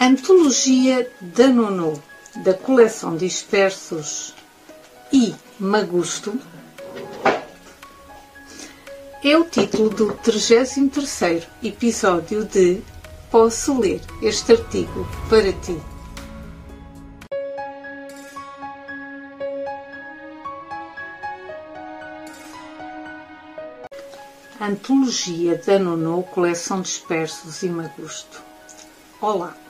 Antologia da Nono, da coleção Dispersos e Magusto, é o título do 33º episódio de Posso ler este artigo para ti. Antologia da Nono, coleção Dispersos e Magusto. Olá!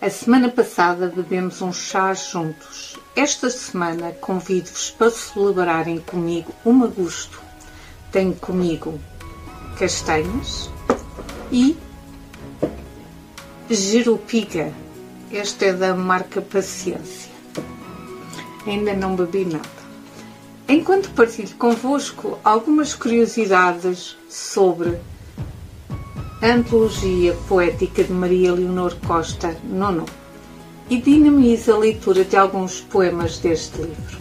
A semana passada bebemos um chá juntos. Esta semana convido-vos para celebrarem comigo o Magusto. Tenho comigo castanhas e jerupiga. Esta é da marca Paciência. Ainda não bebi nada. Enquanto partilho convosco algumas curiosidades sobre Antologia Poética de Maria Leonor Costa Nono e dinamiza a leitura de alguns poemas deste livro.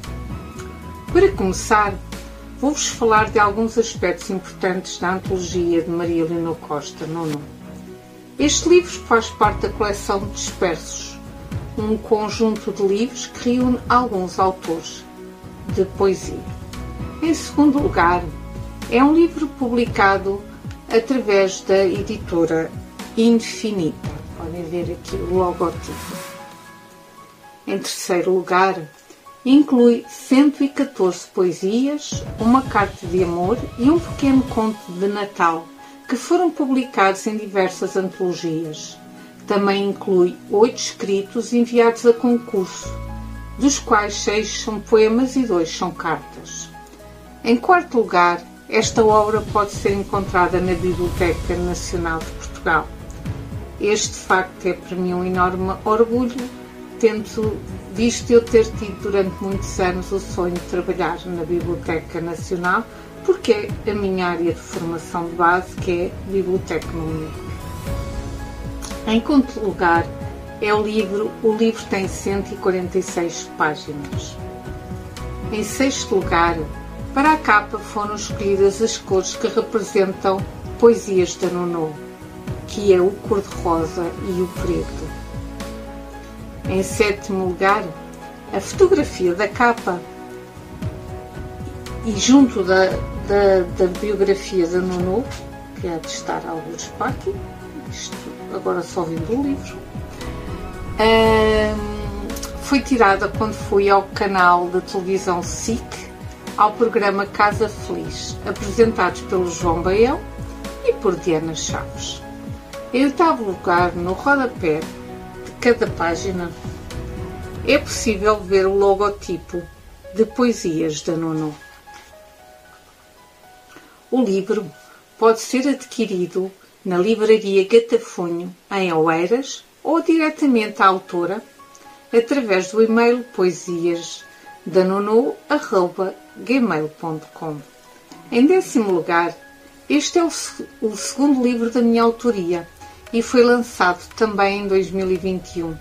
Para começar, vou-vos falar de alguns aspectos importantes da Antologia de Maria Leonor Costa Nono. Este livro faz parte da coleção Dispersos, um conjunto de livros que reúne alguns autores de poesia. Em segundo lugar, é um livro publicado através da editora Infinita. Podem ver aqui o logotipo. Em terceiro lugar, inclui 114 poesias, uma carta de amor e um pequeno conto de Natal, que foram publicados em diversas antologias. Também inclui oito escritos enviados a concurso, dos quais seis são poemas e dois são cartas. Em quarto lugar, esta obra pode ser encontrada na Biblioteca Nacional de Portugal. Este facto é para mim um enorme orgulho, tendo visto eu ter tido durante muitos anos o sonho de trabalhar na Biblioteca Nacional, porque é a minha área de formação de base, que é bibliotecnologia. Em quinto lugar, é o livro, o livro tem 146 páginas. Em sexto lugar, para a capa foram escolhidas as cores que representam poesias da Nono, que é o cor-de-rosa e o preto. Em sétimo lugar, a fotografia da capa e junto da, da, da biografia da Nono, que é de estar alguns aqui, isto agora só vindo o livro, foi tirada quando fui ao canal da televisão SIC ao programa Casa Feliz, apresentados pelo João Baião e por Diana Chaves. Em oitavo lugar, no rodapé de cada página, é possível ver o logotipo de Poesias da Nono. O livro pode ser adquirido na livraria Gatafunho, em Oeiras, ou diretamente à autora através do e-mail poesiasdanono.com gmail.com. Em décimo lugar, este é o, o segundo livro da minha autoria e foi lançado também em 2021,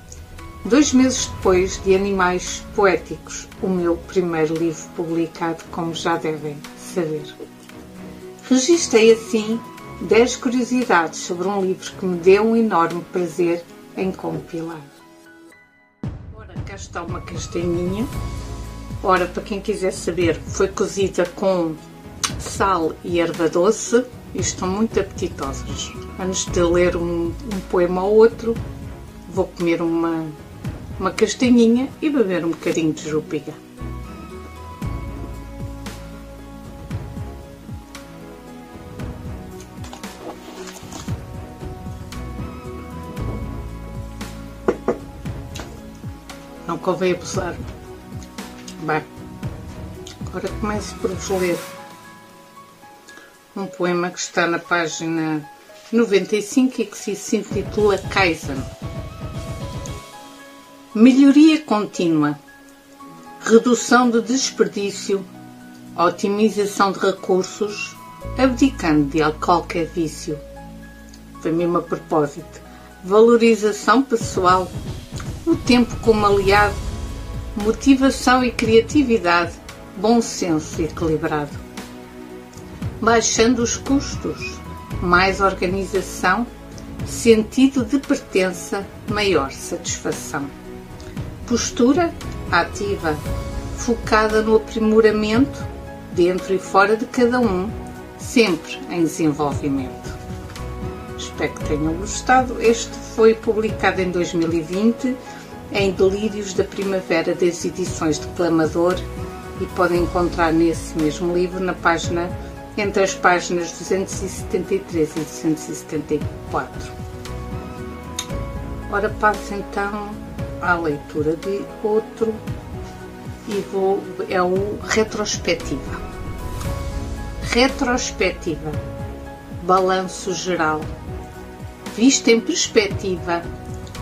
dois meses depois de Animais Poéticos, o meu primeiro livro publicado, como já devem saber. Registrei assim 10 curiosidades sobre um livro que me deu um enorme prazer em compilar. Ora, cá está uma castanhinha Ora, para quem quiser saber, foi cozida com sal e erva doce e estão muito apetitosas. Antes de ler um, um poema ou outro, vou comer uma, uma castanhinha e beber um bocadinho de jupiga. Não convém abusar. Bem, agora começo por vos ler um poema que está na página 95 e que se intitula Kaizen. Melhoria contínua, redução de desperdício, otimização de recursos, abdicando de qualquer vício. Foi mesmo a propósito. Valorização pessoal, o tempo como aliado motivação e criatividade, bom senso equilibrado. Baixando os custos, mais organização, sentido de pertença, maior satisfação. Postura ativa, focada no aprimoramento, dentro e fora de cada um, sempre em desenvolvimento. Espero que tenham gostado. Este foi publicado em 2020 em Delírios da Primavera das edições de Clamador e podem encontrar nesse mesmo livro na página entre as páginas 273 e 274. Ora, passo então à leitura de outro e vou é o retrospectiva. Retrospectiva. Balanço geral. Vista em perspectiva.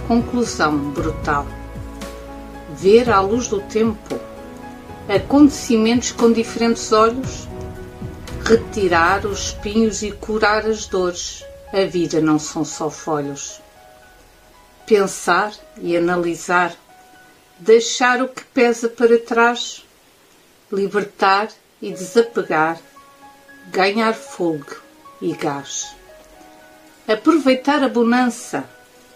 Conclusão brutal. Ver à luz do tempo acontecimentos com diferentes olhos, retirar os espinhos e curar as dores. A vida não são só folhos. Pensar e analisar, deixar o que pesa para trás, libertar e desapegar, ganhar fogo e gás. Aproveitar a bonança,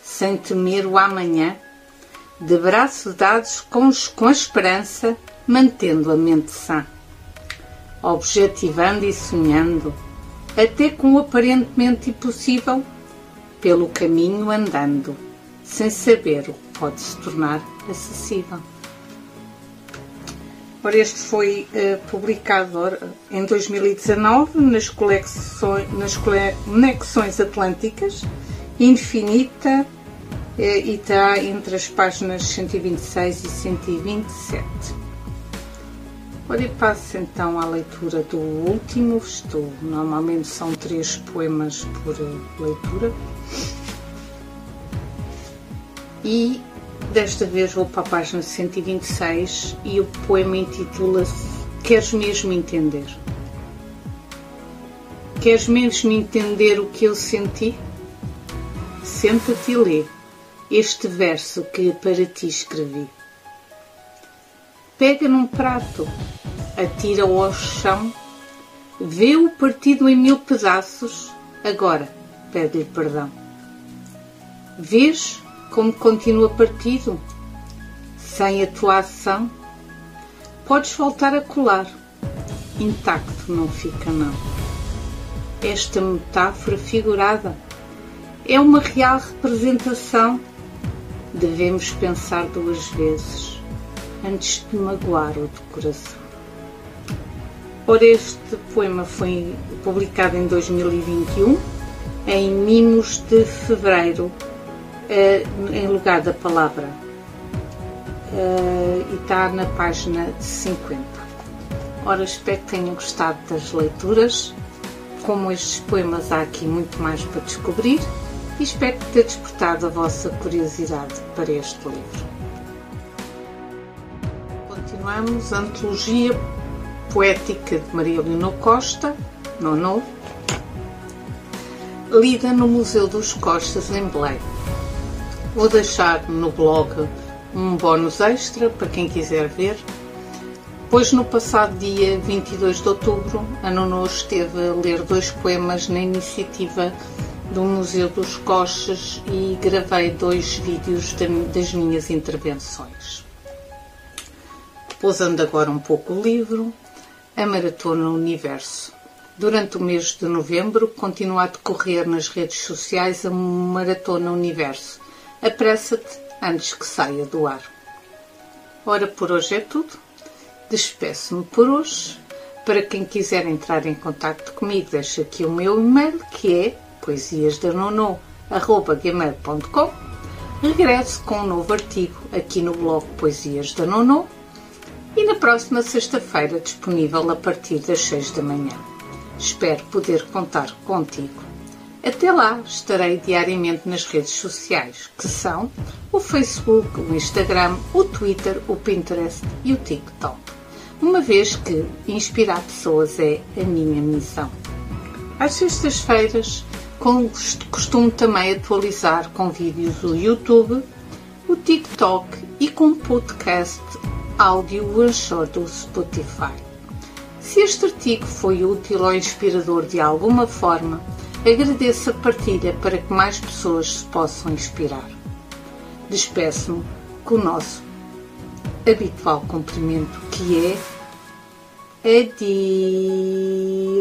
sem temer o amanhã, de braços dados com, com esperança mantendo a mente sã, objetivando e sonhando, até com o aparentemente impossível, pelo caminho andando, sem saber o que pode se tornar acessível. Ora, este foi uh, publicado em 2019 nas, coleções, nas Conexões Atlânticas, Infinita, e está entre as páginas 126 e 127. Ora, e passo então à leitura do último. Estou, normalmente são três poemas por leitura. E desta vez vou para a página 126 e o poema intitula-se Queres mesmo entender? Queres mesmo entender o que eu senti? Senta-te e lê este verso que para ti escrevi. Pega num prato atira-o ao chão, vê-o partido em mil pedaços, agora pede-lhe perdão. Vês como continua partido? Sem a tua ação? Podes voltar a colar, intacto não fica não. Esta metáfora figurada é uma real representação. Devemos pensar duas vezes antes de magoar o de coração. Ora, este poema foi publicado em 2021, em Mimos de Fevereiro, eh, em lugar da palavra, eh, e está na página 50. Ora, espero que tenham gostado das leituras. Como estes poemas, há aqui muito mais para descobrir e espero ter despertado a vossa curiosidade para este livro. Continuamos a antologia poética de Maria Leonor Costa, Nono, lida no Museu dos Costas em Belém. Vou deixar no blog um bónus extra para quem quiser ver, pois no passado dia 22 de outubro a Nono esteve a ler dois poemas na iniciativa do Museu dos Costas e gravei dois vídeos das minhas intervenções. Pousando agora um pouco o livro, a Maratona Universo. Durante o mês de novembro, continua a decorrer nas redes sociais a Maratona Universo. Apressa-te antes que saia do ar. Ora, por hoje é tudo. Despeço-me por hoje. Para quem quiser entrar em contato comigo, deixo aqui o meu e-mail, que é poesiasdanono.gmail.com Regresso com um novo artigo aqui no blog Poesias da Nono e na próxima sexta-feira disponível a partir das 6 da manhã. Espero poder contar contigo. Até lá estarei diariamente nas redes sociais, que são o Facebook, o Instagram, o Twitter, o Pinterest e o TikTok, uma vez que inspirar pessoas é a minha missão. Às sextas-feiras costumo também atualizar com vídeos o YouTube, o TikTok e com podcast áudio Anchor do Spotify. Se este artigo foi útil ou inspirador de alguma forma, Agradeço a partilha para que mais pessoas se possam inspirar. Despeço-me com o nosso habitual cumprimento que é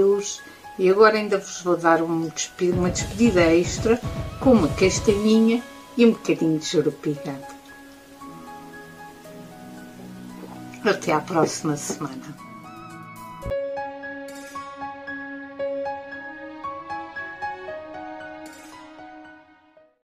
adeus. E agora ainda vos vou dar uma despedida extra com uma castanhinha e um bocadinho de jurupigado. Até à próxima semana.